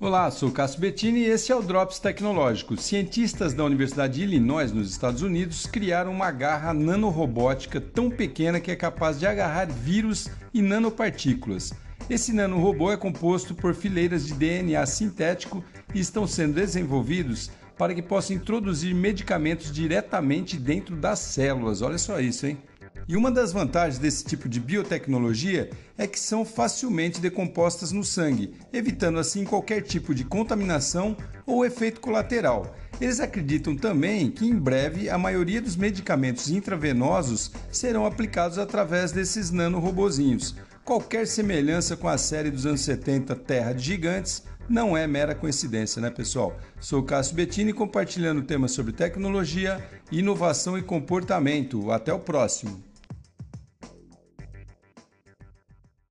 Olá, sou Cássio Bettini e esse é o Drops Tecnológico. Cientistas da Universidade de Illinois, nos Estados Unidos, criaram uma garra nanorobótica tão pequena que é capaz de agarrar vírus e nanopartículas. Esse nanorobô é composto por fileiras de DNA sintético e estão sendo desenvolvidos para que possa introduzir medicamentos diretamente dentro das células. Olha só isso, hein? E uma das vantagens desse tipo de biotecnologia é que são facilmente decompostas no sangue, evitando assim qualquer tipo de contaminação ou efeito colateral. Eles acreditam também que em breve a maioria dos medicamentos intravenosos serão aplicados através desses nanorobozinhos. Qualquer semelhança com a série dos anos 70 Terra de Gigantes não é mera coincidência, né, pessoal? Sou Cássio Bettini compartilhando temas sobre tecnologia, inovação e comportamento. Até o próximo.